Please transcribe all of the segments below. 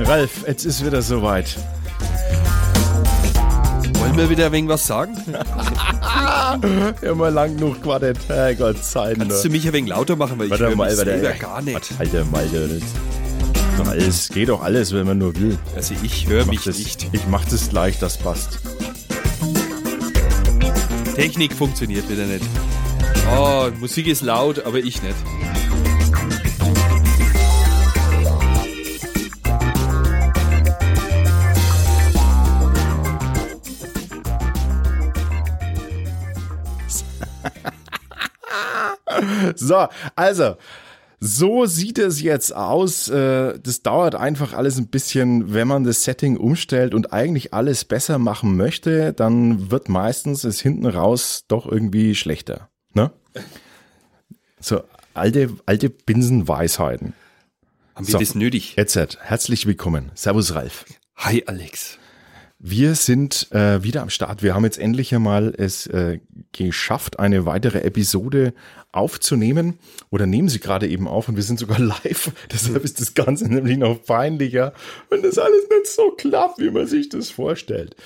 Ralf, jetzt ist wieder soweit. Wollen wir wieder wegen was sagen? Immer lang genug gewartet. Sei Dank. Kannst du mich ein wenig lauter machen, weil ich Warte höre mal, warte, selber ey. gar nicht. Alter, Malte, das alles, geht doch alles, wenn man nur will. Also ich höre mich das, nicht. Ich mach das gleich, das passt. Technik funktioniert wieder nicht. Oh, Musik ist laut, aber ich nicht. So, also, so sieht es jetzt aus. Äh, Das dauert einfach alles ein bisschen, wenn man das Setting umstellt und eigentlich alles besser machen möchte, dann wird meistens es hinten raus doch irgendwie schlechter. Ne? So, alte, alte Binsenweisheiten. Haben wir So. das nötig? Jetzt, herzlich willkommen. Servus, Ralf. Hi Alex. Wir sind äh, wieder am Start. Wir haben jetzt endlich einmal es äh, geschafft, eine weitere Episode aufzunehmen oder nehmen sie gerade eben auf und wir sind sogar live. Deshalb ist das Ganze nämlich noch peinlicher, wenn das alles nicht so klappt, wie man sich das vorstellt.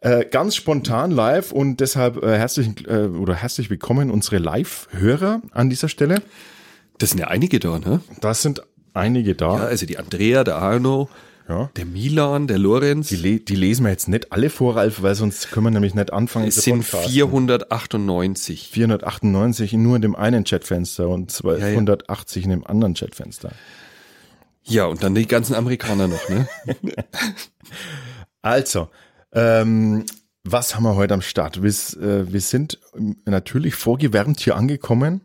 Äh, ganz spontan live und deshalb äh, herzlich äh, oder herzlich willkommen unsere Live-Hörer an dieser Stelle. Das sind ja einige da, ne? Das sind einige Ja, da. also die Andrea, der Arno, Ja. der Milan, der Lorenz. Die, die lesen wir jetzt nicht alle vor, Ralf, weil sonst können wir nämlich nicht anfangen. es sind podcasten. 498. 498 nur in dem einen Chatfenster und 280 in dem anderen Chatfenster. Ja, und dann die ganzen Amerikaner noch, ne? Also, ähm, was haben wir heute am Start? Wir, äh, wir sind natürlich vorgewärmt hier angekommen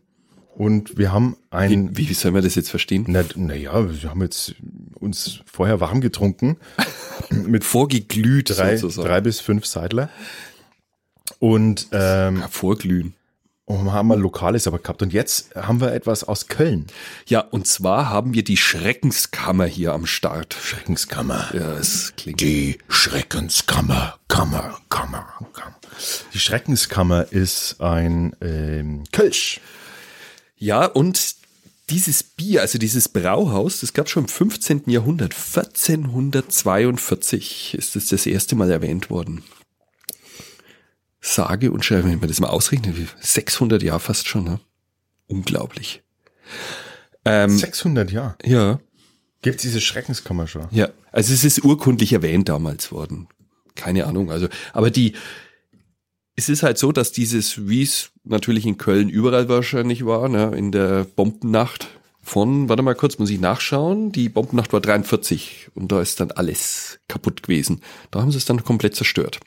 und wir haben ein, Wie, wie soll man das jetzt verstehen? na, naja, wir haben jetzt uns vorher warm getrunken mit Vorgeglüht drei, sozusagen. drei bis fünf Seidler und ähm, Ja, vorglühen. und haben wir Lokales aber gehabt und jetzt haben wir etwas aus Köln. Ja, und zwar haben wir die Schreckenskammer hier am Start. Schreckenskammer. Ja, es klingt. Die Schreckenskammer, Kammer, Kammer, Kammer. Die Schreckenskammer ist ein ähm, Kölsch. Ja, und dieses Bier, also dieses Brauhaus, das gab schon im 15. Jahrhundert. 1442 ist es das erste Mal erwähnt worden. Sage und schreibe, wenn man das mal ausrechnet, wie 600 Jahre fast schon, ne? Unglaublich. Ähm, 600 Jahre. ja, Gibt es diese Schreckenskammer schon? ja. Also es ist urkundlich erwähnt damals worden. Keine Ahnung. Also, aber die, es ist halt so, dass dieses, wie es natürlich in Köln überall wahrscheinlich war, ne, in der Bombennacht von, warte mal kurz, muss ich nachschauen, die Bombennacht war 43 und da ist dann alles kaputt gewesen. Da haben sie es dann komplett zerstört.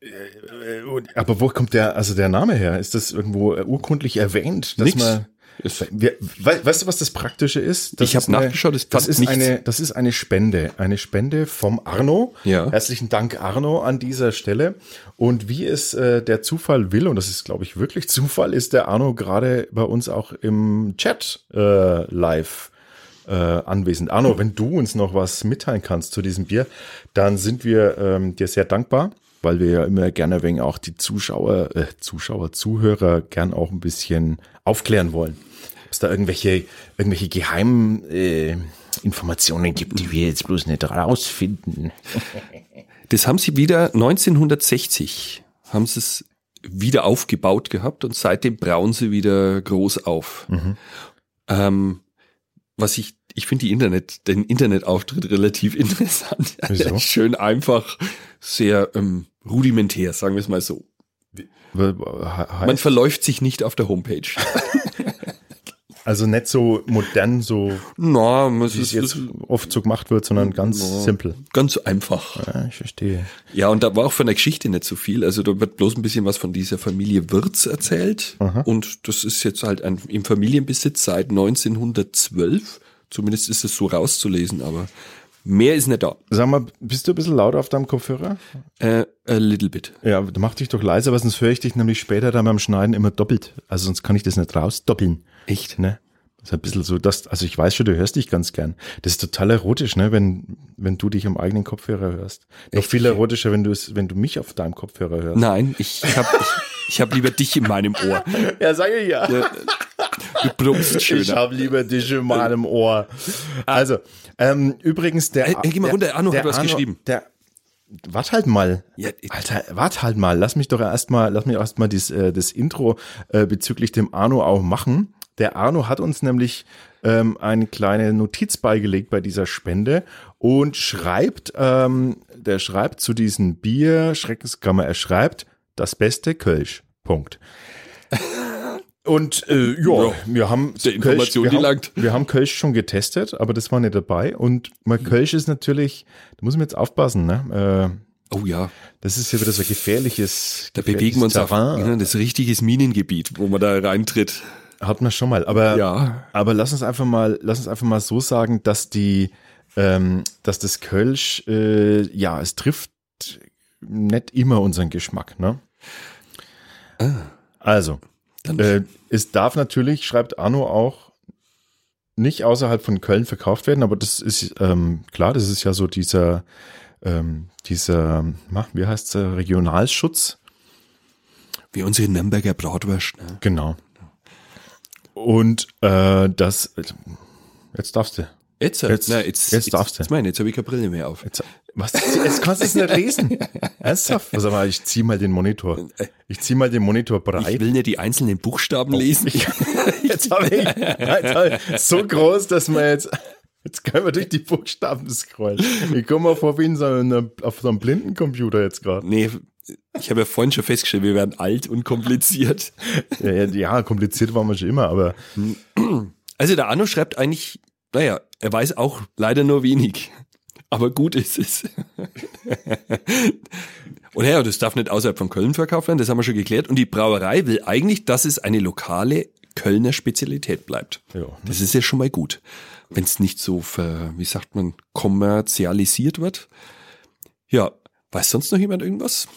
Äh, und- Aber wo kommt der, also der Name her? Ist das irgendwo äh, urkundlich erwähnt? Dass Nix. man, wir, we, weißt du, was das Praktische ist? Das Ich hab ist eine- nachgeschaut, es das ist nichts. eine, das ist eine Spende, eine Spende vom Arno. Ja. Herzlichen Dank Arno an dieser Stelle. Und wie es äh, der Zufall will, und das ist glaube ich wirklich Zufall, ist der Arno gerade bei uns auch im Chat äh, live äh, anwesend. Arno, wenn du uns noch was mitteilen kannst zu diesem Bier, dann sind wir ähm, dir sehr dankbar, weil wir ja immer gerne wegen auch die Zuschauer, äh, Zuschauer, Zuhörer gern auch ein bisschen aufklären wollen. Ob es da irgendwelche, irgendwelche geheimen äh, Informationen gibt, die wir jetzt bloß nicht rausfinden. Das haben sie wieder 1960 haben sie es wieder aufgebaut gehabt und seitdem brauen sie wieder groß auf. Ähm, was ich, ich finde die Internet, den Internetauftritt relativ interessant. Wieso? Schön einfach, sehr ähm, rudimentär, sagen wir es mal so. Man verläuft sich nicht auf der Homepage. Also nicht so modern, so es wie es jetzt oft so gemacht wird, sondern ganz Ja. simpel. ganz einfach. Ja, ich verstehe. Ja, und da war auch von der Geschichte nicht so viel. Also da wird bloß ein bisschen was von dieser Familie Wirz erzählt. Und das ist jetzt halt ein, im Familienbesitz seit 1912. Zumindest ist es so rauszulesen, aber mehr ist nicht da. Sag mal, bist du ein bisschen laut auf deinem Kopfhörer? Äh, a little bit. Ja, mach dich doch leiser, weil sonst höre ich dich nämlich später dann beim Schneiden immer doppelt. Also sonst kann ich das nicht rausdoppeln. Echt? Ne? Das ist ein bisschen so, dass, also ich weiß schon, du hörst dich ganz gern. Das ist total erotisch, ne, wenn, wenn du dich am eigenen Kopfhörer hörst. Noch viel erotischer, wenn du es, wenn du mich auf deinem Kopfhörer hörst. Nein, ich, ich habe ich, ich hab lieber dich in meinem Ohr. Ja, sage ich ja. Ja, Du brummst schöner. Ich habe lieber dich in meinem Ohr. Also, ähm, übrigens, der. Ey, ey, geh mal der, runter, Arno der hat was geschrieben. Der, wart halt mal. Ja, Alter, wart halt mal. Lass mich doch erstmal, lass mich erstmal das, äh, das Intro äh, bezüglich dem Arno auch machen. Der Arno hat uns nämlich ähm, eine kleine Notiz beigelegt bei dieser Spende und schreibt, ähm, der schreibt zu diesem Bier, Schreckenskammer, er schreibt, das beste Kölsch. Punkt. Und äh, ja, Ja, wir haben der Information, wir die haben. Wir haben Kölsch schon getestet, aber das war nicht dabei. Und mal Kölsch ist natürlich, da muss man jetzt aufpassen, ne? Äh, Oh ja, das ist ja wieder so gefährliches. da bewegen wir uns auf Terrain. ja, das richtiges Minengebiet, wo man da reintritt. Hat man schon mal. Aber, Ja. aber lass uns einfach mal, lass uns einfach mal so sagen, dass die, ähm, dass das Kölsch, äh, ja, es trifft nicht immer unseren Geschmack, ne? Also, Dann äh, es darf natürlich, schreibt Arno auch, nicht außerhalb von Köln verkauft werden, aber das ist ähm, klar, das ist ja so dieser, ähm, dieser, wie heißt der, Regionalschutz. wie unsere Nürnberger Bratwurst. Ne? Genau. Und äh, das, jetzt darfst du. Jetzt, äh, Jetzt- na, jetzt, jetzt darfst du. Jetzt meine, jetzt habe ich keine Brille mehr auf. Jetzt, was? Jetzt kannst du es nicht lesen. Ernsthaft? Was aber ich zieh mal den Monitor. Ich zieh mal den Monitor Ich breit. will nicht die einzelnen Buchstaben lesen. Jetzt habe ich, hab ich so groß, dass man jetzt jetzt können wir durch die Buchstaben scrollen. Ich komme mal vor wie in so einer, auf so einem Blindencomputer jetzt gerade. Nee, ich habe ja vorhin schon festgestellt, wir werden alt und kompliziert. Ja, ja, ja, kompliziert waren wir schon immer, aber Also der Arno schreibt eigentlich, naja, er weiß auch leider nur wenig. Aber gut ist es. Und ja, das darf nicht außerhalb von Köln verkauft werden, das haben wir schon geklärt. Und die Brauerei will eigentlich, dass es eine lokale Kölner Spezialität bleibt. Ja. Das ist ja schon mal gut. Wenn es nicht so, ver, wie sagt man, kommerzialisiert wird. Ja, weiß sonst noch jemand irgendwas?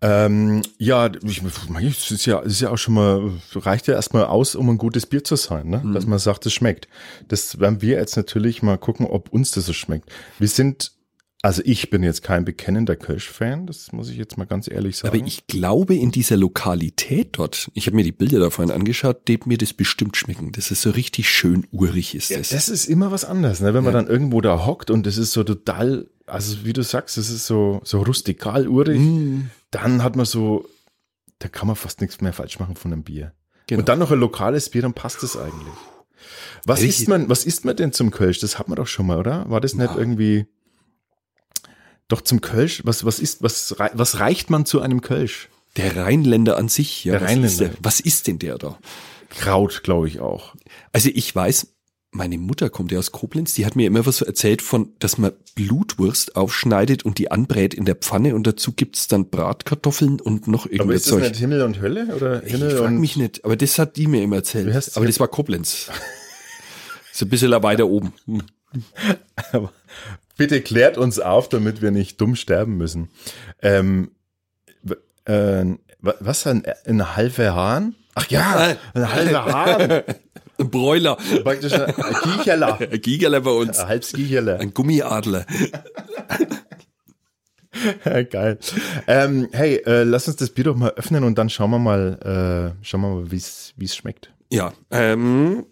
Ähm, ja, ich, es ist ja, es ist ja auch schon mal, reicht ja erstmal aus, um ein gutes Bier zu sein, ne? Dass man sagt, es schmeckt. Das werden wir jetzt natürlich mal gucken, ob uns das so schmeckt. Wir sind, also ich bin jetzt kein bekennender Kölsch-Fan, das muss ich jetzt mal ganz ehrlich sagen. Aber ich glaube, in dieser Lokalität dort, ich habe mir die Bilder da vorhin angeschaut, dem mir das bestimmt schmecken. Das ist so richtig schön urig ist das. das ist immer was anderes, ne? Wenn man dann irgendwo da hockt und das ist so total, also wie du sagst, das ist so, so rustikal urig, Mm, dann hat man so, da kann man fast nichts mehr falsch machen von einem Bier. Genau. Und dann noch ein lokales Bier, dann passt es eigentlich. Was Richtig. isst man, was isst man denn zum Kölsch? Das hat man doch schon mal, oder? War das nicht Ja. irgendwie, doch zum Kölsch? Was, was ist, was, was reicht man zu einem Kölsch? Der Rheinländer an sich, ja. Der was Rheinländer. Ist der, was ist denn der da? Kraut, glaube ich auch. Also ich weiß, meine Mutter kommt ja aus Koblenz, die hat mir immer was so erzählt von, dass man Blutwurst aufschneidet und die anbrät in der Pfanne und dazu gibt's dann Bratkartoffeln und noch Aber irgendwas ist das Zeug. nicht Himmel und Hölle? Oder Ich Himmel frag und, mich nicht, aber das hat die mir immer erzählt. Aber das war Koblenz. So ein bisschen weiter oben. Bitte klärt uns auf, damit wir nicht dumm sterben müssen. Ähm, äh, wa- was, ein, ein halber Hahn? Ach ja, ein halber Hahn. Ein Bräuler. Praktisch ein Kicherler. Ein Gigerler bei uns. Ein halbes Kicherler. Ein Gummiadler. Geil. Ähm, hey, äh, lass uns das Bier doch mal öffnen und dann schauen wir mal, äh, schauen wir mal, wie es wie es schmeckt. Ja, ähm,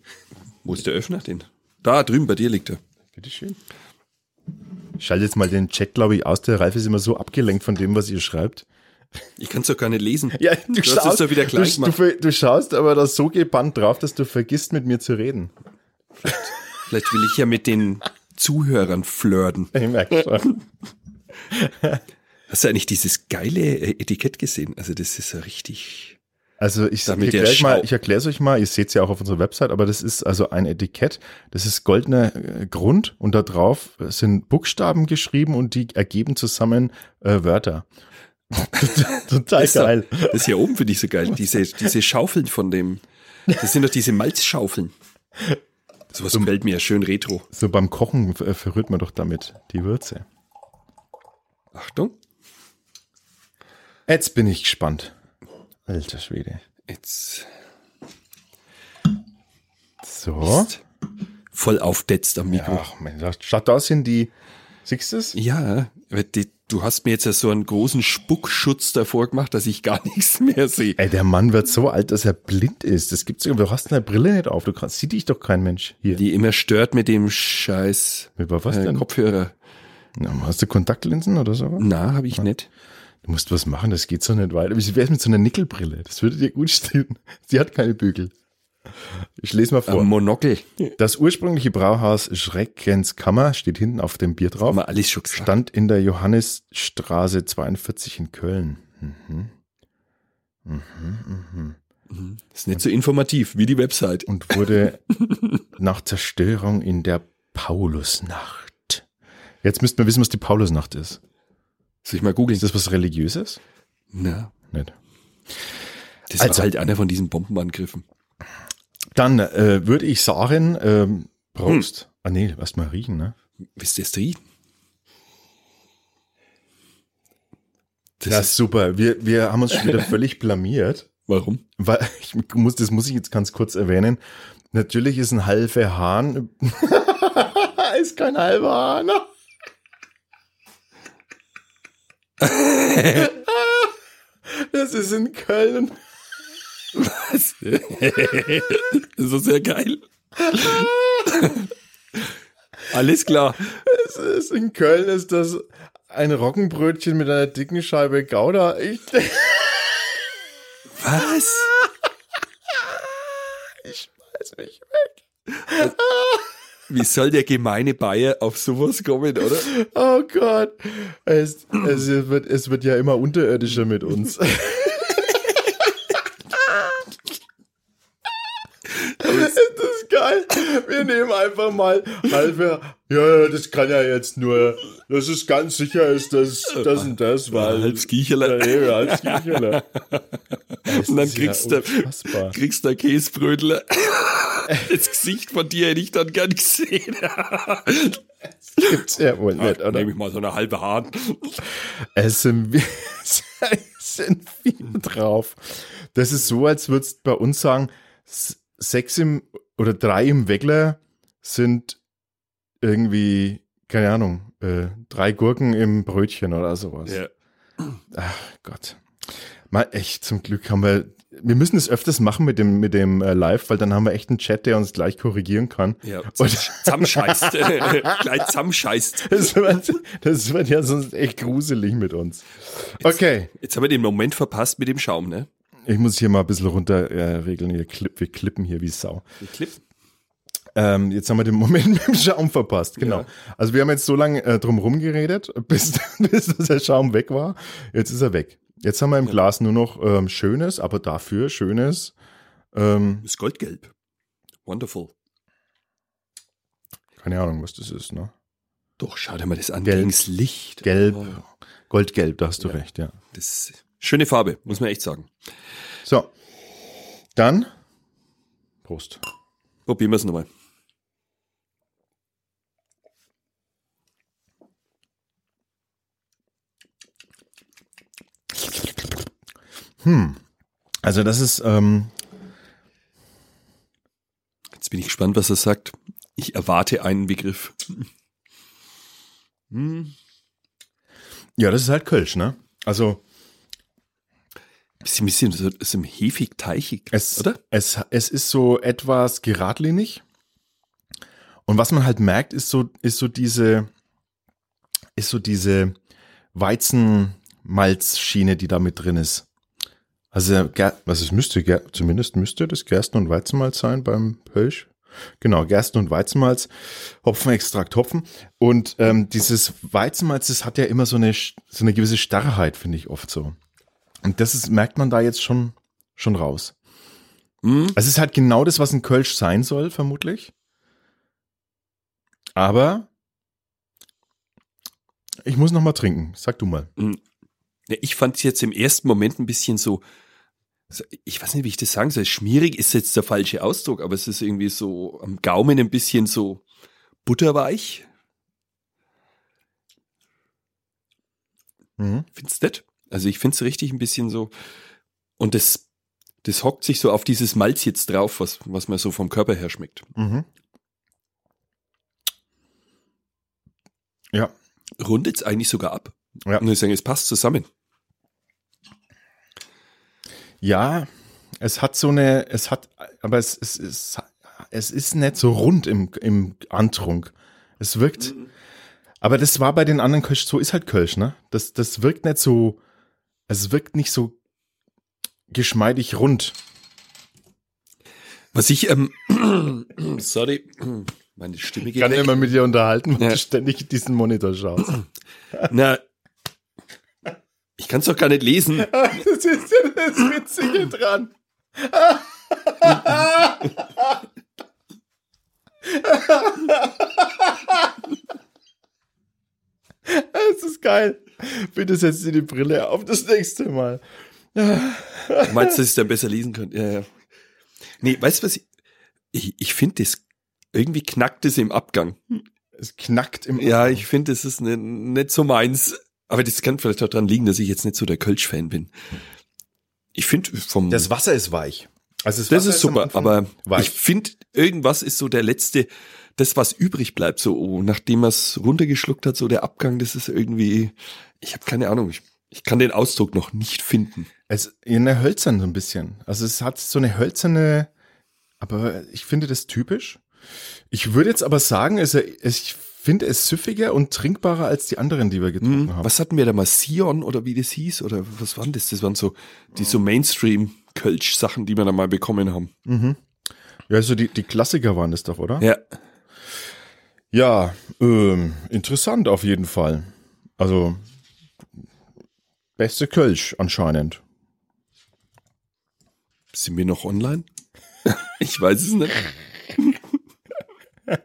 wo ist der Öffner denn? Da drüben bei dir liegt er. Bitteschön. Ich schalte jetzt mal den Chat, glaube ich, aus. Der Ralf ist immer so abgelenkt von dem, was ihr schreibt. Ich kann es doch gar nicht lesen. Ja, du hast es doch wieder klein du, du, du schaust aber da so gebannt drauf, dass du vergisst, mit mir zu reden. Vielleicht will ich ja mit den Zuhörern flirten. Ich merke schon. Hast du eigentlich dieses geile äh, Etikett gesehen? Also das ist ja richtig. Also ich, ich erkläre mal, ich erkläre es euch mal, ihr seht es ja auch auf unserer Website, aber das ist also ein Etikett, das ist goldener äh, Grund und da drauf sind Buchstaben geschrieben und die ergeben zusammen äh, Wörter. Total ist doch- geil. Das hier oben finde ich so geil. Diese, diese Schaufeln von dem. Das sind doch diese Malzschaufeln. Sowas gefällt mir schön retro. So beim Kochen äh, verrührt man doch damit die Würze. Achtung. Jetzt bin ich gespannt. Alter Schwede. Jetzt So. voll aufdetzt am Mikro. Ach, Mensch, da- schaut, da sind die, Siehst du es? Ja, die, du hast mir jetzt ja so einen großen Spuckschutz davor gemacht, dass ich gar nichts mehr sehe. Ey, der Mann wird so alt, dass er blind ist. Das gibt's Du hast eine Brille nicht auf. Du kannst, sieht dich doch kein Mensch hier. Die immer stört mit dem Scheiß Über was äh, denn? Kopfhörer. Na, hast du Kontaktlinsen oder so? Na, habe ich nicht. Du musst was machen, das geht so nicht weiter. Wie wär's mit so einer Nickelbrille? Das würde dir gut stehen. Sie hat keine Bügel. Ich lese mal vor. Ein Monokel. Das ursprüngliche Brauhaus Schreckenskammer steht hinten auf dem Bier drauf. wir alles schon gesagt. Stand in der Johannisstraße 42 in Köln. Mhm. Mhm, mhm. Ist nicht so informativ wie die Website. Und wurde nach Zerstörung in der Paulusnacht. Jetzt müssten wir wissen, was die Paulusnacht ist. Soll ich mal googeln? Ist das was Religiöses? Na, Nicht. das Also- war halt einer von diesen Bombenangriffen. Dann äh, würde ich sagen, ähm, Prost. Ah nee, erst mal riechen, ne? Wisst ihr es riechen? Das Ja, ist, super. Wir, wir haben uns schon wieder völlig blamiert. warum? Weil ich muss, das muss ich jetzt ganz kurz erwähnen. Natürlich ist ein halber Hahn. ist kein halber Hahn. Das ist in Köln. Was? das ist sehr geil. Alles klar. Es ist in Köln ist das ein Roggenbrötchen mit einer dicken Scheibe Gouda. Ich, Was? ich schmeiß mich weg. Wie soll der gemeine Bayer auf sowas kommen, oder? Oh Gott. Es, es, wird, es wird ja immer unterirdischer mit uns. ist das geil? Wir nehmen einfach mal halbe. Ja, das kann ja jetzt nur. Das ist ganz sicher, ist das das und das, weil. Halbs Giecherle. Ja, halbs Giecherle. Das Und dann kriegst ja du, kriegst du Käsebrötler. Das Gesicht von dir hätte ich dann gern gesehen. Gibt's ja wohl nicht, oder? Nehme ich mal so eine halbe Hahn. Es sind, sind viele drauf. Das ist so, als würdest du bei uns sagen, sechs im oder drei im Weckler sind irgendwie, keine Ahnung, äh, drei Gurken im Brötchen oder sowas. Ja. Ach Gott. Mal echt, zum Glück haben wir, wir müssen es öfters machen mit dem, mit dem äh, Live, weil dann haben wir echt einen Chat, der uns gleich korrigieren kann. Ja, Und zusammenscheißt. Gleich zusammenscheißt. das wird, das wird ja sonst echt gruselig mit uns. Okay. Jetzt haben wir den Moment verpasst mit dem Schaum, ne? Ich muss hier mal ein bisschen runter äh, regeln. Hier klipp, wir klippen hier wie Sau. Die Clip. Ähm, jetzt haben wir den Moment mit dem Schaum verpasst. Genau. Ja. Also wir haben jetzt so lange äh, drum rumgeredet, bis, bis der Schaum weg war. Jetzt ist er weg. Jetzt haben wir im Glas nur noch ähm, schönes, aber dafür schönes. Ähm, Ist goldgelb. Wonderful. keine Ahnung, was das ist. Ne? Doch, schau dir mal das an. Gelb. Gegens Licht. Gelb, Oh, Goldgelb, da hast du recht, ja. das schöne Farbe, muss man echt sagen. So, dann Prost. Probieren wir es nochmal. Also das ist ähm, Jetzt bin ich gespannt, was er sagt. Ich erwarte einen Begriff. Hm. ja, das ist halt Kölsch, ne? Also Bisschen, bisschen so, so hefig, teichig, Es, oder? Es, es ist so etwas geradlinig. Und was man halt merkt, ist so, ist so diese, ist so diese Weizenmalzschiene, die da mit drin ist. Also, was es müsste, zumindest müsste das Gersten- und Weizenmalz sein beim Pölsch. Genau, Gersten- und Weizenmalz, Hopfenextrakt, Hopfen. Und ähm, dieses Weizenmalz, das hat ja immer so eine, so eine gewisse Starrheit, finde ich oft so. Und das ist, merkt man da jetzt schon, schon raus. Hm? Es ist halt genau das, was ein Kölsch sein soll, vermutlich. Aber ich muss noch mal trinken. Sag du mal. Ja, ich fand es jetzt im ersten Moment ein bisschen so, so, ich weiß nicht, wie ich das sagen soll. Schmierig ist jetzt der falsche Ausdruck, aber es ist irgendwie so am Gaumen ein bisschen so butterweich. Mhm. Findest du das? Also ich finde es richtig ein bisschen so. Und das, das hockt sich so auf dieses Malz jetzt drauf, was, was mir so vom Körper her schmeckt. Mhm. Ja, rundet es eigentlich sogar ab. Ja. Und ich sage, es passt zusammen. Ja, es hat so eine, es hat, aber es, es, es, es ist nicht so rund im, im Antrunk. Es wirkt, aber das war bei den anderen Kölsch, so ist halt Kölsch, ne? Das, das wirkt nicht so, es wirkt nicht so geschmeidig rund. Was ich, ähm, sorry, meine Stimme Ich geht kann weg. immer mit dir unterhalten, weil Ja. du ständig diesen Monitor schaust. Na, ich kann es doch gar nicht lesen. Das ist ja das Witzige dran. Es ist geil. Bitte setz dir die Brille auf das nächste Mal. Du meinst, dass ich dann besser lesen könnte? Ja, ja. Nee, weißt du was? Ich, ich, ich finde, das irgendwie knackt es im Abgang. Es knackt im Ja, ich finde, das ist ne, nicht so meins. Aber das kann vielleicht auch daran liegen, dass ich jetzt nicht so der Kölsch-Fan bin. Ich finde vom Das Wasser ist weich. Also das, das ist super, aber weich. ich finde, irgendwas ist so der letzte, das, was übrig bleibt, so oh, nachdem er es runtergeschluckt hat, so der Abgang, das ist irgendwie, ich habe keine Ahnung, ich, ich kann den Ausdruck noch nicht finden. Es eine hölzern so ein bisschen. Also es hat so eine hölzerne, aber ich finde das typisch. Ich würde jetzt aber sagen, es, es, ich finde es süffiger und trinkbarer als die anderen, die wir getrunken haben. Hm, Was hatten wir da mal? Sion oder wie das hieß? Oder was waren das? Das waren so die so Mainstream-Kölsch-Sachen, die wir da mal bekommen haben. Ja, also die, die Klassiker waren das doch, oder? Ja. Ja, ähm, interessant auf jeden Fall. Also beste Kölsch anscheinend. Sind wir noch online? ich weiß es nicht.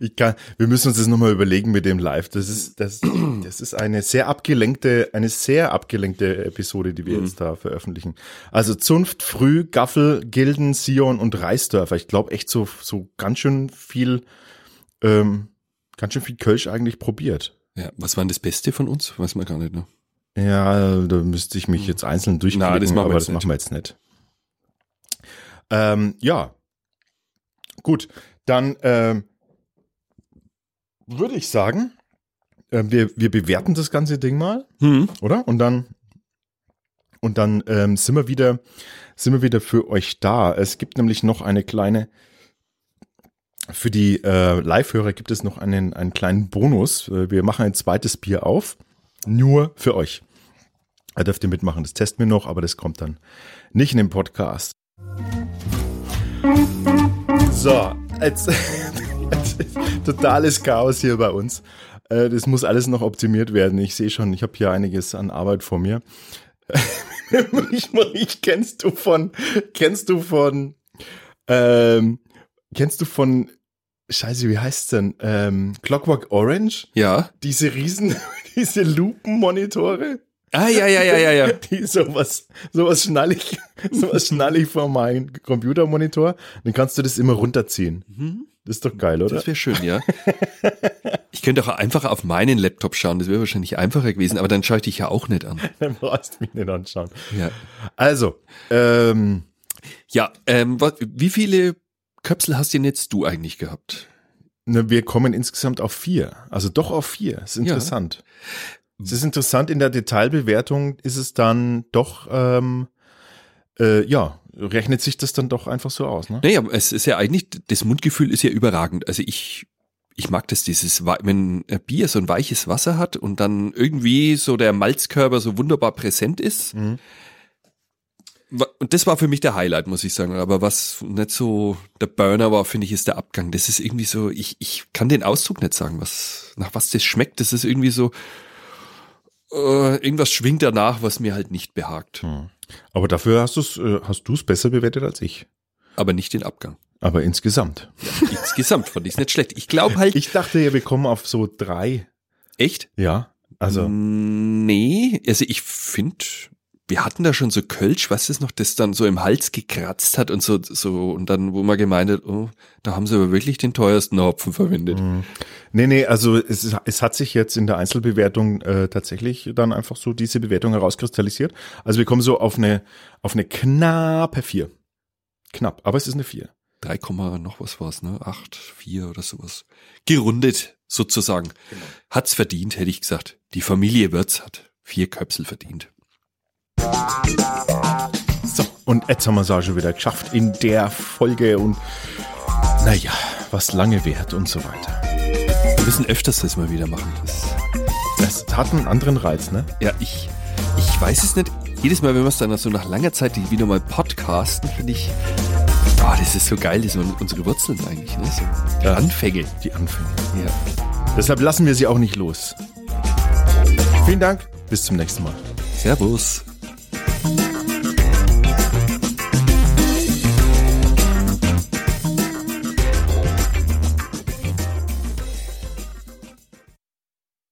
Ich kann, wir müssen uns das nochmal überlegen mit dem Live. Das ist, das, das ist eine sehr abgelenkte, eine sehr abgelenkte Episode, die wir jetzt da veröffentlichen. Also Zunft, Früh, Gaffel, Gilden, Sion und Reisdörfer. Ich glaube echt so, so ganz schön viel, ähm, ganz schön viel Kölsch eigentlich probiert. Ja, was war denn das Beste von uns? Weiß man gar nicht, ne? Ja, da müsste ich mich jetzt einzeln durchklicken, Na, das machen wir aber jetzt das nicht. machen wir jetzt nicht. Ähm, ja. Gut, dann ähm, würde ich sagen, äh, wir, wir bewerten das ganze Ding mal, Hm. oder? Und dann und dann ähm, sind wir wieder sind wir wieder für euch da. Es gibt nämlich noch eine kleine für die äh, Live-Hörer gibt es noch einen, einen kleinen Bonus. Äh, Wir machen ein zweites Bier auf. Nur für euch. Da dürft ihr mitmachen. Das testen wir noch, aber das kommt dann nicht in den Podcast. So, jetzt, totales Chaos hier bei uns. Äh, Das muss alles noch optimiert werden. Ich sehe schon, ich habe hier einiges an Arbeit vor mir. ich kennst du von, kennst du von, ähm, kennst du von, Scheiße, wie heißt's denn? Ähm, Clockwork Orange? Ja. Diese riesen, diese Lupenmonitore? Ah, ja, ja, ja, ja, ja. Die sowas, sowas schnall ich, sowas schnall ich vor meinen Computermonitor. Dann kannst du das immer runterziehen. Das ist doch geil, oder? Das wäre schön, ja. Ich könnte auch einfach auf meinen Laptop schauen, das wäre wahrscheinlich einfacher gewesen, aber dann schaue ich dich ja auch nicht an. Dann brauchst du mich nicht anschauen. Ja, Also, ähm, ja ähm, was, wie viele Köpsel hast denn jetzt du eigentlich gehabt? ne, wir kommen insgesamt auf vier. Also doch auf vier. Das ist interessant. Es ist interessant, in der Detailbewertung ist es dann doch, ähm, äh, ja, rechnet sich das dann doch einfach so aus, ne? Naja, es ist ja eigentlich, das Mundgefühl ist ja überragend. Also ich, ich mag das, dieses, wenn ein Bier so ein weiches Wasser hat und dann irgendwie so der Malzkörper so wunderbar präsent ist. Mhm. Und das war für mich der Highlight, muss ich sagen. Aber was nicht so der Burner war, finde ich, ist der Abgang. Das ist irgendwie so, ich, ich kann den Ausdruck nicht sagen, was, nach was das schmeckt. Das ist irgendwie so, äh, irgendwas schwingt danach, was mir halt nicht behagt. Hm. Aber dafür hast du es äh, hast du es besser bewertet als ich. Aber nicht den Abgang. Aber insgesamt. Insgesamt fand ich es nicht schlecht. Ich glaube halt, Ich dachte, wir kommen auf so drei. echt? Ja. Also, Nee, also ich finde, wir hatten da schon so Kölsch, was ist noch, das dann so im Hals gekratzt hat und so, so, und dann, wo man gemeint hat, oh, da haben sie aber wirklich den teuersten Hopfen verwendet. mh. nee, nee, also es, es hat sich jetzt in der Einzelbewertung äh, tatsächlich dann einfach so diese Bewertung herauskristallisiert. Also wir kommen so auf eine, auf eine knappe vier. Knapp, aber es ist eine vier. 3, noch was war's, ne? 8, 4 oder sowas. Gerundet, sozusagen. Genau. Hat's verdient, hätte ich gesagt. Die Familie Wirtz hat vier Köpsel verdient. So, und jetzt haben wir es auch schon wieder geschafft in der Folge und naja, was lange währt und so weiter. Wir müssen öfters das mal wieder machen. Das, das hat einen anderen Reiz, ne? Ja, ich, ich weiß es nicht. Jedes Mal, wenn wir es dann so nach langer Zeit wieder mal podcasten, finde ich, oh, das ist so geil, das sind unsere Wurzeln eigentlich, ne? So die ja. Anfänge. Die Anfänge. Ja. Deshalb lassen wir sie auch nicht los. Vielen Dank, bis zum nächsten Mal. Servus.